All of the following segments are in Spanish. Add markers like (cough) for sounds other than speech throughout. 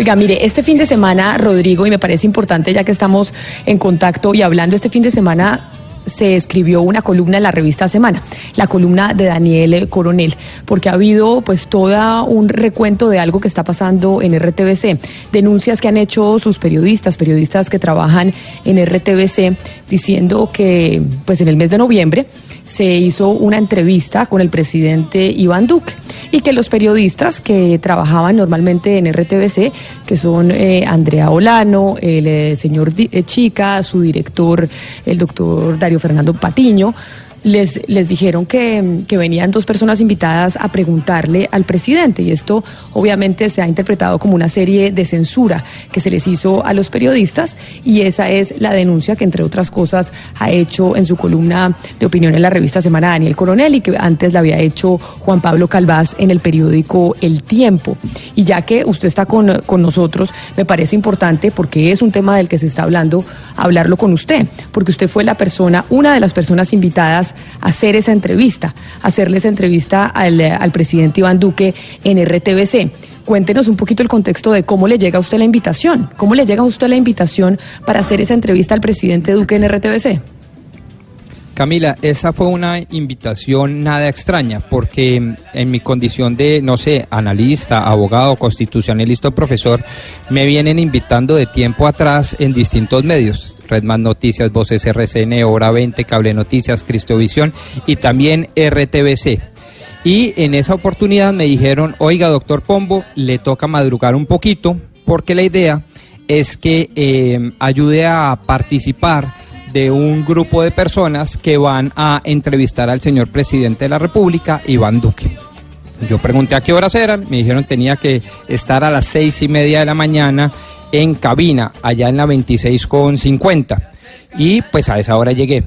Oiga, mire, este fin de semana, Rodrigo, y me parece importante ya que estamos en contacto y hablando este fin de semana se escribió una columna en la revista Semana, la columna de Daniel Coronel, porque ha habido pues todo un recuento de algo que está pasando en RTBC, denuncias que han hecho sus periodistas, periodistas que trabajan en RTBC, diciendo que pues en el mes de noviembre se hizo una entrevista con el presidente Iván Duque y que los periodistas que trabajaban normalmente en RTBC, que son eh, Andrea Olano, el eh, señor eh, Chica, su director, el doctor Dario Fernando Patiño, les, les dijeron que, que venían dos personas invitadas a preguntarle al presidente y esto obviamente se ha interpretado como una serie de censura que se les hizo a los periodistas y esa es la denuncia que entre otras cosas ha hecho en su columna de opinión en la revista Semana Daniel Coronel y que antes la había hecho Juan Pablo Calvás en el periódico El Tiempo. Y ya que usted está con, con nosotros, me parece importante porque es un tema del que se está hablando, hablarlo con usted, porque usted fue la persona, una de las personas invitadas hacer esa entrevista, hacerle esa entrevista al, al presidente Iván Duque en RTBC. Cuéntenos un poquito el contexto de cómo le llega a usted la invitación, cómo le llega a usted la invitación para hacer esa entrevista al presidente Duque en RTBC. Camila, esa fue una invitación nada extraña, porque en mi condición de, no sé, analista, abogado, constitucionalista o profesor, me vienen invitando de tiempo atrás en distintos medios. Redman Noticias, Voces RCN, Hora 20, Cable Noticias, Cristovisión y también RTBC. Y en esa oportunidad me dijeron, oiga, doctor Pombo, le toca madrugar un poquito, porque la idea es que eh, ayude a participar de un grupo de personas que van a entrevistar al señor presidente de la República, Iván Duque. Yo pregunté a qué horas eran, me dijeron tenía que estar a las seis y media de la mañana en cabina, allá en la 26 con 50. Y pues a esa hora llegué.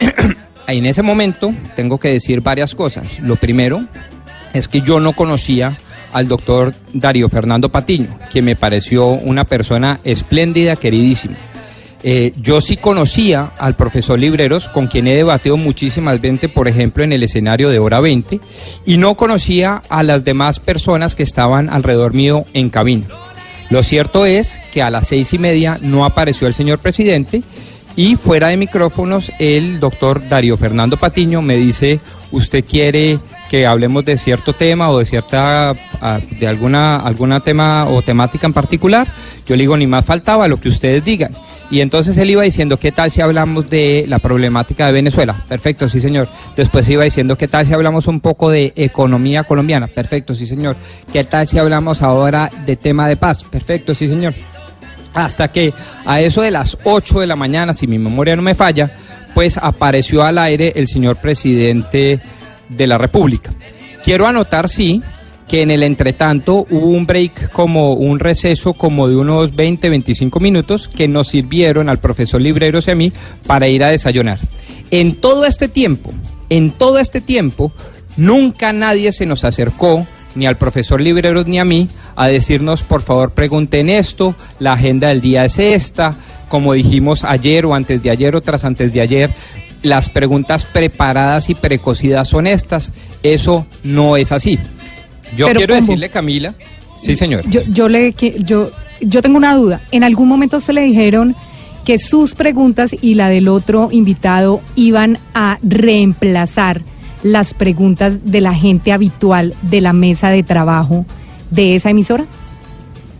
(clears throat) en ese momento tengo que decir varias cosas. Lo primero es que yo no conocía al doctor Darío Fernando Patiño, que me pareció una persona espléndida, queridísima. Eh, yo sí conocía al profesor Libreros, con quien he debatido muchísimas veces, por ejemplo, en el escenario de Hora 20, y no conocía a las demás personas que estaban alrededor mío en cabina. Lo cierto es que a las seis y media no apareció el señor presidente y fuera de micrófonos el doctor Darío Fernando Patiño me dice, ¿usted quiere que hablemos de cierto tema o de cierta, de alguna, alguna tema o temática en particular? Yo le digo, ni más faltaba lo que ustedes digan. Y entonces él iba diciendo, ¿qué tal si hablamos de la problemática de Venezuela? Perfecto, sí señor. Después iba diciendo, ¿qué tal si hablamos un poco de economía colombiana? Perfecto, sí señor. ¿Qué tal si hablamos ahora de tema de paz? Perfecto, sí señor. Hasta que a eso de las 8 de la mañana, si mi memoria no me falla, pues apareció al aire el señor presidente de la República. Quiero anotar, sí, que en el entretanto hubo un break como un receso como de unos 20, 25 minutos que nos sirvieron al profesor Libreros y a mí para ir a desayunar. En todo este tiempo, en todo este tiempo, nunca nadie se nos acercó, ni al profesor Libreros ni a mí, a decirnos, por favor, pregunten esto, la agenda del día es esta, como dijimos ayer o antes de ayer o tras antes de ayer, las preguntas preparadas y precocidas son estas. Eso no es así. Yo Pero, quiero decirle, Camila, sí señor. Yo, yo, le, yo, yo tengo una duda. ¿En algún momento se le dijeron que sus preguntas y la del otro invitado iban a reemplazar las preguntas de la gente habitual de la mesa de trabajo de esa emisora?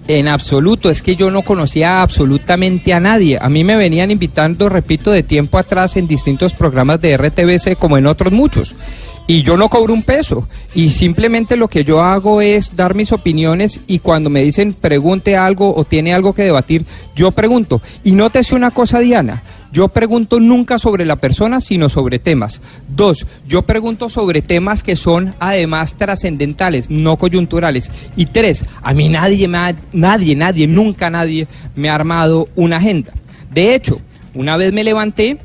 En absoluto, es que yo no conocía absolutamente a nadie. A mí me venían invitando, repito, de tiempo atrás en distintos programas de RTBC como en otros muchos. Y yo no cobro un peso. Y simplemente lo que yo hago es dar mis opiniones y cuando me dicen pregunte algo o tiene algo que debatir, yo pregunto. Y nótese una cosa, Diana. Yo pregunto nunca sobre la persona, sino sobre temas. Dos, yo pregunto sobre temas que son además trascendentales, no coyunturales. Y tres, a mí nadie, nadie, nadie, nunca nadie me ha armado una agenda. De hecho, una vez me levanté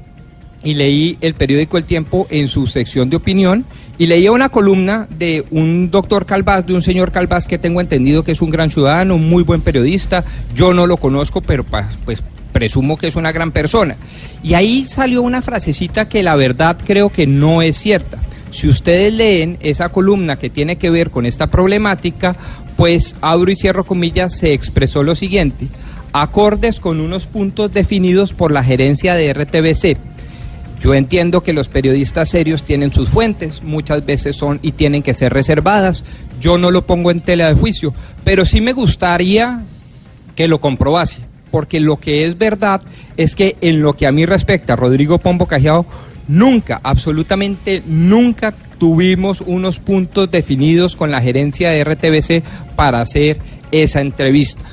y leí el periódico El Tiempo en su sección de opinión y leía una columna de un doctor Calvás, de un señor Calvás que tengo entendido que es un gran ciudadano, muy buen periodista. Yo no lo conozco, pero pues presumo que es una gran persona. Y ahí salió una frasecita que la verdad creo que no es cierta. Si ustedes leen esa columna que tiene que ver con esta problemática, pues abro y cierro comillas, se expresó lo siguiente, acordes con unos puntos definidos por la gerencia de RTBC. Yo entiendo que los periodistas serios tienen sus fuentes, muchas veces son y tienen que ser reservadas. Yo no lo pongo en tela de juicio, pero sí me gustaría que lo comprobase porque lo que es verdad es que en lo que a mí respecta, Rodrigo Pombo Cajiao, nunca, absolutamente nunca tuvimos unos puntos definidos con la gerencia de RTBC para hacer esa entrevista.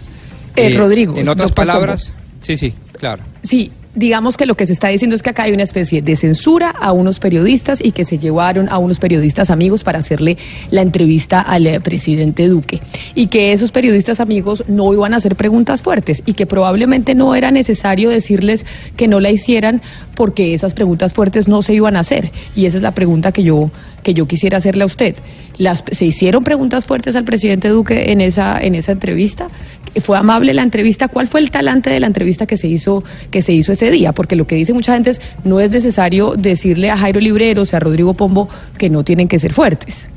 Eh, Rodrigo. En otras palabras, sí, sí, claro. Sí, digamos que lo que se está diciendo es que acá hay una especie de censura a unos periodistas y que se llevaron a unos periodistas amigos para hacerle la entrevista al eh, presidente Duque y que esos periodistas amigos no iban a hacer preguntas fuertes y que probablemente no era necesario decirles que no la hicieran porque esas preguntas fuertes no se iban a hacer y esa es la pregunta que yo que yo quisiera hacerle a usted. Las, ¿Se hicieron preguntas fuertes al presidente Duque en esa, en esa entrevista? ¿Fue amable la entrevista? ¿Cuál fue el talante de la entrevista que se hizo, que se hizo ese día? Porque lo que dice mucha gente es no es necesario decirle a Jairo Librero, o sea, a Rodrigo Pombo, que no tienen que ser fuertes.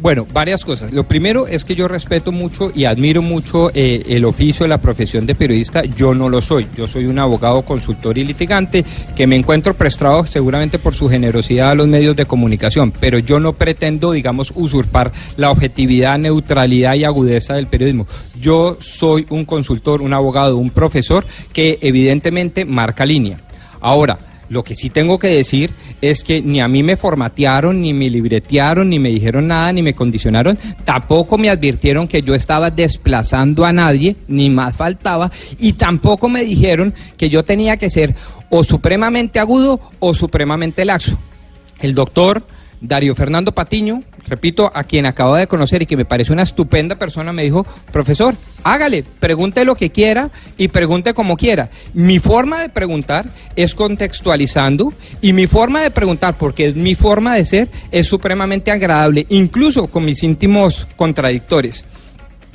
Bueno, varias cosas. Lo primero es que yo respeto mucho y admiro mucho eh, el oficio la profesión de periodista. Yo no lo soy. Yo soy un abogado, consultor y litigante que me encuentro prestado seguramente por su generosidad a los medios de comunicación, pero yo no pretendo, digamos, usurpar la objetividad, neutralidad y agudeza del periodismo. Yo soy un consultor, un abogado, un profesor que evidentemente marca línea. Ahora, lo que sí tengo que decir es que ni a mí me formatearon, ni me libretearon, ni me dijeron nada, ni me condicionaron. Tampoco me advirtieron que yo estaba desplazando a nadie, ni más faltaba. Y tampoco me dijeron que yo tenía que ser o supremamente agudo o supremamente laxo. El doctor Darío Fernando Patiño, repito, a quien acabo de conocer y que me parece una estupenda persona, me dijo, profesor, hágale, pregunte lo que quiera y pregunte como quiera. Mi forma de preguntar es contextualizando y mi forma de preguntar, porque es mi forma de ser, es supremamente agradable, incluso con mis íntimos contradictores.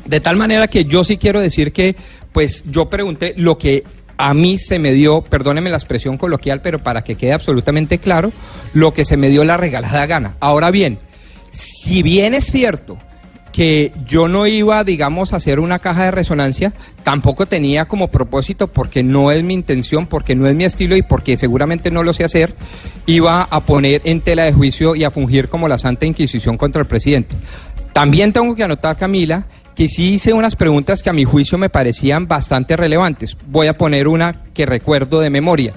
De tal manera que yo sí quiero decir que, pues yo pregunté lo que a mí se me dio, perdóneme la expresión coloquial, pero para que quede absolutamente claro, lo que se me dio la regalada gana. Ahora bien, si bien es cierto que yo no iba, digamos, a hacer una caja de resonancia, tampoco tenía como propósito, porque no es mi intención, porque no es mi estilo y porque seguramente no lo sé hacer, iba a poner en tela de juicio y a fungir como la Santa Inquisición contra el presidente. También tengo que anotar, Camila, que sí hice unas preguntas que a mi juicio me parecían bastante relevantes. Voy a poner una que recuerdo de memoria.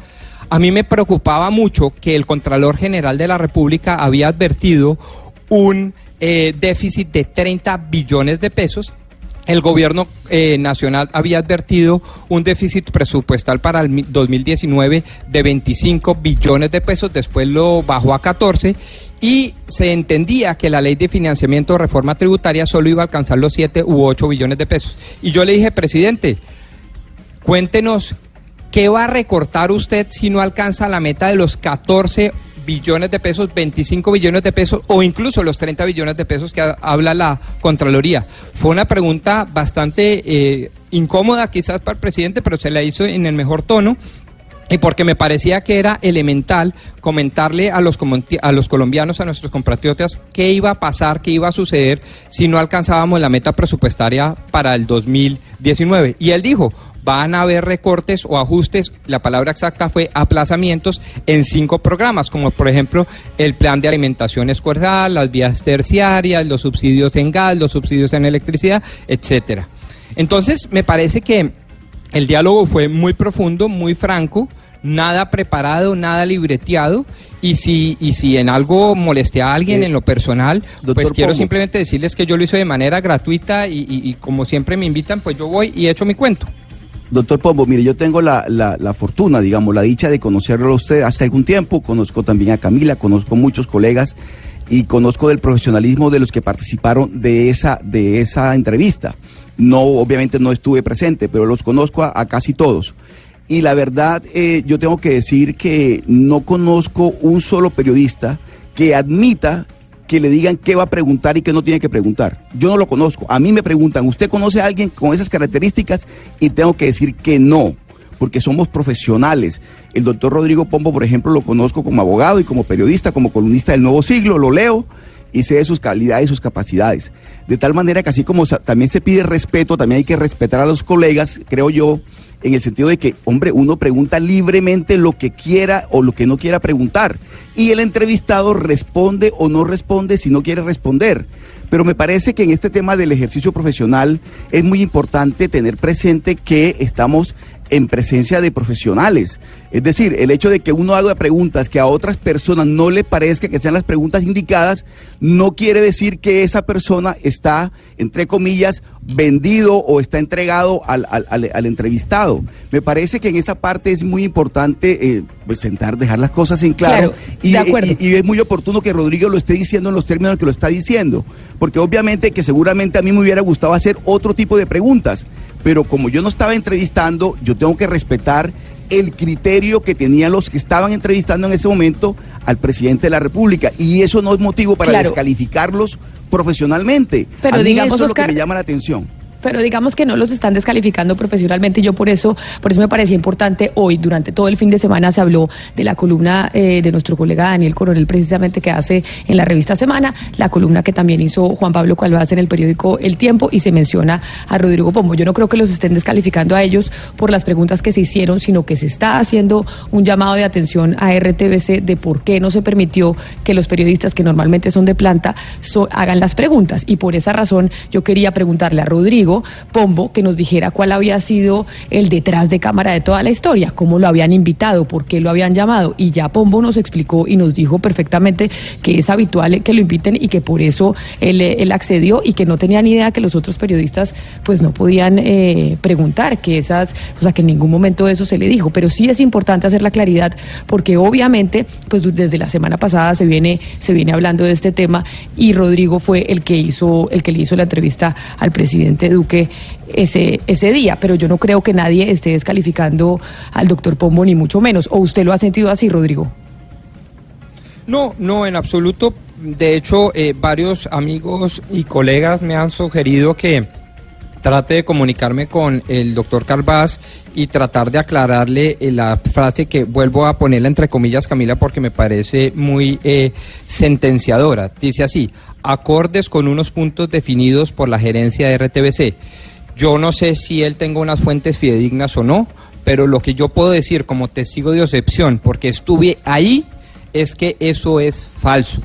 A mí me preocupaba mucho que el Contralor General de la República había advertido un eh, déficit de 30 billones de pesos el gobierno eh, nacional había advertido un déficit presupuestal para el 2019 de 25 billones de pesos, después lo bajó a 14 y se entendía que la ley de financiamiento de reforma tributaria solo iba a alcanzar los 7 u 8 billones de pesos. Y yo le dije, presidente, cuéntenos qué va a recortar usted si no alcanza la meta de los 14 billones de pesos, 25 billones de pesos o incluso los 30 billones de pesos que habla la Contraloría. Fue una pregunta bastante eh, incómoda quizás para el presidente, pero se la hizo en el mejor tono y porque me parecía que era elemental comentarle a los, a los colombianos, a nuestros compatriotas, qué iba a pasar, qué iba a suceder si no alcanzábamos la meta presupuestaria para el 2019. Y él dijo, van a haber recortes o ajustes, la palabra exacta fue aplazamientos en cinco programas, como por ejemplo el plan de alimentación escolar, las vías terciarias, los subsidios en gas, los subsidios en electricidad, etcétera. Entonces, me parece que el diálogo fue muy profundo, muy franco, nada preparado, nada libreteado. Y si, y si en algo molesté a alguien en lo personal, pues quiero simplemente decirles que yo lo hice de manera gratuita y, como siempre me invitan, pues yo voy y echo mi cuento. Doctor Pombo, mire, yo tengo la, la, la, fortuna, digamos, la dicha de conocerlo a usted hace algún tiempo, conozco también a Camila, conozco muchos colegas y conozco del profesionalismo de los que participaron de esa, de esa entrevista. No, obviamente no estuve presente, pero los conozco a, casi todos. Y la verdad, eh, yo tengo que decir que no conozco un solo periodista que admita que le digan qué va a preguntar y qué no tiene que preguntar. Yo no lo conozco. A mí me preguntan, ¿usted conoce a alguien con esas características? Y tengo que decir que no, porque somos profesionales. El doctor Rodrigo Pombo, por ejemplo, lo conozco como abogado y como periodista, como columnista del Nuevo Siglo, lo leo y sé de sus calidades y sus capacidades. De tal manera que así como también se pide respeto, también hay que respetar a los colegas, creo yo, en el sentido de que, hombre, uno pregunta libremente lo que quiera o lo que no quiera preguntar. Y el entrevistado responde o no responde si no quiere responder. Pero me parece que en este tema del ejercicio profesional es muy importante tener presente que estamos en presencia de profesionales. Es decir, el hecho de que uno haga preguntas que a otras personas no le parezca que sean las preguntas indicadas, no quiere decir que esa persona está, entre comillas, vendido o está entregado al, al, entrevistado. Me parece que en esa parte es muy importante eh, pues sentar, dejar las cosas en claro. y, y, es muy oportuno que Rodrigo lo esté diciendo en los términos en que lo está diciendo. Porque obviamente que seguramente a mí me hubiera gustado hacer otro tipo de preguntas. Pero como yo no estaba entrevistando, yo tengo que respetar el criterio que tenían los que estaban entrevistando en ese momento al presidente de la República. Y eso no es motivo para descalificarlos profesionalmente. Pero digamos, eso es lo que me llama la atención pero digamos que no los están descalificando profesionalmente. Yo por eso, por eso me parecía importante hoy, durante todo el fin de semana se habló de la columna eh, de nuestro colega Daniel Coronel, precisamente que hace en la revista Semana, la columna que también hizo Juan Pablo Calvaz en el periódico El Tiempo y se menciona a Rodrigo Pombo. Yo no creo que los estén descalificando a ellos por las preguntas que se hicieron, sino que se está haciendo un llamado de atención a RTBC de por qué no se permitió que los periodistas que normalmente son de planta hagan las preguntas. Y por esa razón yo quería preguntarle a Rodrigo Pombo que nos dijera cuál había sido el detrás de cámara de toda la historia, cómo lo habían invitado, por qué lo habían llamado. Y ya Pombo nos explicó y nos dijo perfectamente que es habitual que lo inviten y que por eso él, accedió y que no tenía ni idea que los otros periodistas pues no podían eh, preguntar, que esas, o sea, que en ningún momento eso se le dijo. Pero sí es importante hacer la claridad porque obviamente pues desde la semana pasada se viene, se viene hablando de este tema y Rodrigo fue el que hizo, el que le hizo la entrevista al presidente Duque ese, ese día, pero yo no creo que nadie esté descalificando al doctor Pombo, ni mucho menos. ¿O usted lo ha sentido así, Rodrigo? No, no, en absoluto. De hecho, eh, varios amigos y colegas me han sugerido que trate de comunicarme con el doctor Carvaz y tratar de aclararle eh, la frase que vuelvo a ponerla entre comillas, Camila, porque me parece muy eh, sentenciadora. Dice así, acordes con unos puntos definidos por la gerencia de RTBC. Yo no sé si él tenga unas fuentes fidedignas o no, pero lo que yo puedo decir como testigo de excepción, porque estuve ahí, es que eso es falso.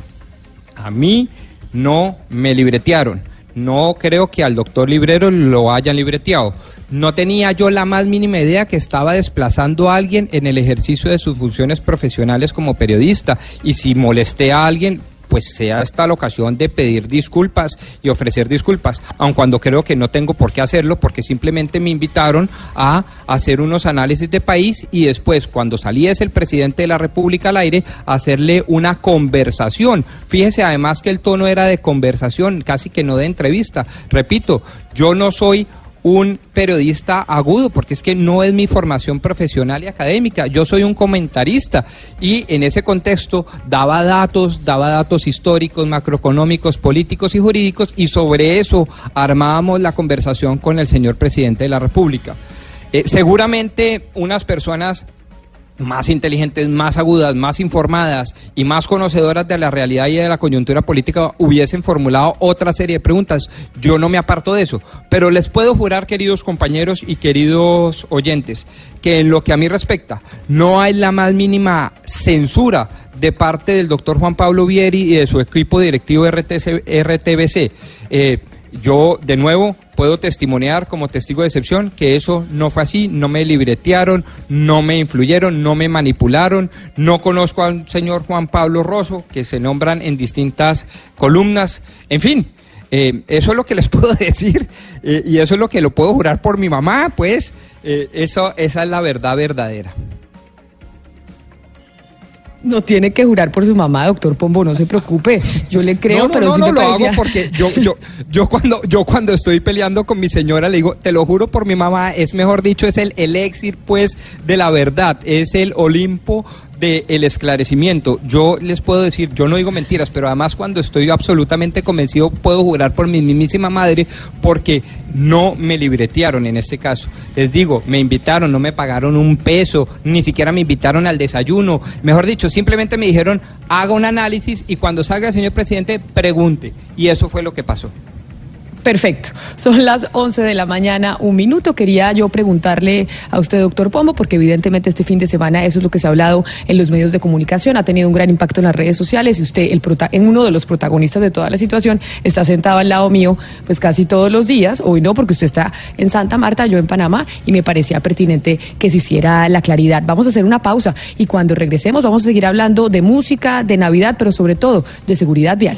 A mí no me libretearon. No creo que al doctor Librero lo hayan libreteado. No tenía yo la más mínima idea que estaba desplazando a alguien en el ejercicio de sus funciones profesionales como periodista. Y si molesté a alguien, pues sea esta la ocasión de pedir disculpas y ofrecer disculpas, aun cuando creo que no tengo por qué hacerlo porque simplemente me invitaron a hacer unos análisis de país y después cuando saliese el presidente de la República al aire hacerle una conversación. Fíjese además que el tono era de conversación, casi que no de entrevista. Repito, yo no soy un periodista agudo, porque es que no es mi formación profesional y académica. Yo soy un comentarista y en ese contexto daba datos, daba datos históricos, macroeconómicos, políticos y jurídicos y sobre eso armábamos la conversación con el señor presidente de la República. Eh, seguramente unas personas más inteligentes, más agudas, más informadas y más conocedoras de la realidad y de la coyuntura política hubiesen formulado otra serie de preguntas. Yo no me aparto de eso, pero les puedo jurar, queridos compañeros y queridos oyentes, que en lo que a mí respecta, no hay la más mínima censura de parte del doctor Juan Pablo Vieri y de su equipo directivo RTBC. Eh, yo, de nuevo, puedo testimoniar como testigo de excepción que eso no fue así, no me libretearon, no me influyeron, no me manipularon, no conozco al señor Juan Pablo Rosso, que se nombran en distintas columnas, en fin. Eh, eso es lo que les (laughs) puedo decir eh, y eso es lo que lo puedo jurar por mi mamá, pues eh, eso, esa es la verdad verdadera. No tiene que jurar por su mamá, doctor Pombo, no se preocupe. Yo le creo, no, no, pero no, sí no, me lo parecía- hago porque yo, yo, yo cuando, yo cuando estoy peleando con mi señora le digo, te lo juro por mi mamá, es mejor dicho, es el elixir pues de la verdad, es el Olimpo del esclarecimiento. Yo les puedo decir, yo no digo mentiras, pero además cuando estoy absolutamente convencido puedo jurar por mi mismísima madre porque no me libretearon en este caso. Les digo, me invitaron, no me pagaron un peso, ni siquiera me invitaron al desayuno. Mejor dicho, simplemente me dijeron, haga un análisis y cuando salga el señor presidente, pregunte. Y eso fue lo que pasó. Perfecto. Son las 11 de la mañana, un minuto. Quería yo preguntarle a usted, doctor Pombo, porque evidentemente este fin de semana eso es lo que se ha hablado en los medios de comunicación, ha tenido un gran impacto en las redes sociales y usted, el prota en uno de los protagonistas de toda la situación, está sentado al lado mío, pues casi todos los días. Hoy no, porque usted está en Santa Marta, yo en Panamá, y me parecía pertinente que se hiciera la claridad. Vamos a hacer una pausa y cuando regresemos vamos a seguir hablando de música, de Navidad, pero sobre todo de seguridad vial.